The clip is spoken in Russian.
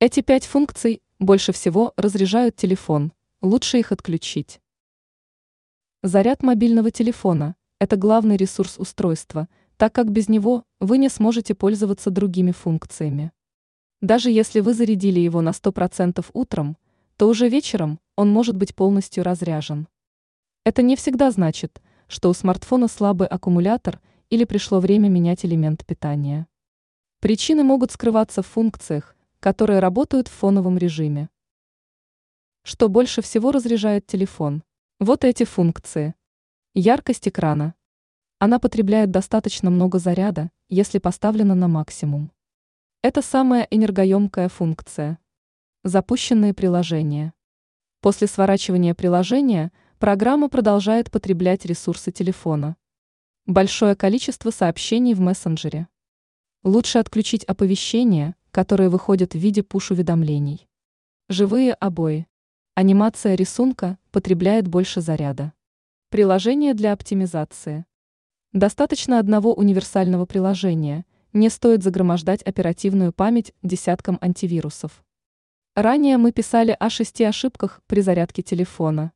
Эти пять функций больше всего разряжают телефон, лучше их отключить. Заряд мобильного телефона – это главный ресурс устройства, так как без него вы не сможете пользоваться другими функциями. Даже если вы зарядили его на 100% утром, то уже вечером он может быть полностью разряжен. Это не всегда значит, что у смартфона слабый аккумулятор или пришло время менять элемент питания. Причины могут скрываться в функциях, которые работают в фоновом режиме. Что больше всего разряжает телефон? Вот эти функции. Яркость экрана. Она потребляет достаточно много заряда, если поставлена на максимум. Это самая энергоемкая функция. Запущенные приложения. После сворачивания приложения программа продолжает потреблять ресурсы телефона. Большое количество сообщений в мессенджере. Лучше отключить оповещения, которые выходят в виде пуш-уведомлений. Живые обои. Анимация рисунка потребляет больше заряда. Приложение для оптимизации. Достаточно одного универсального приложения, не стоит загромождать оперативную память десяткам антивирусов. Ранее мы писали о шести ошибках при зарядке телефона.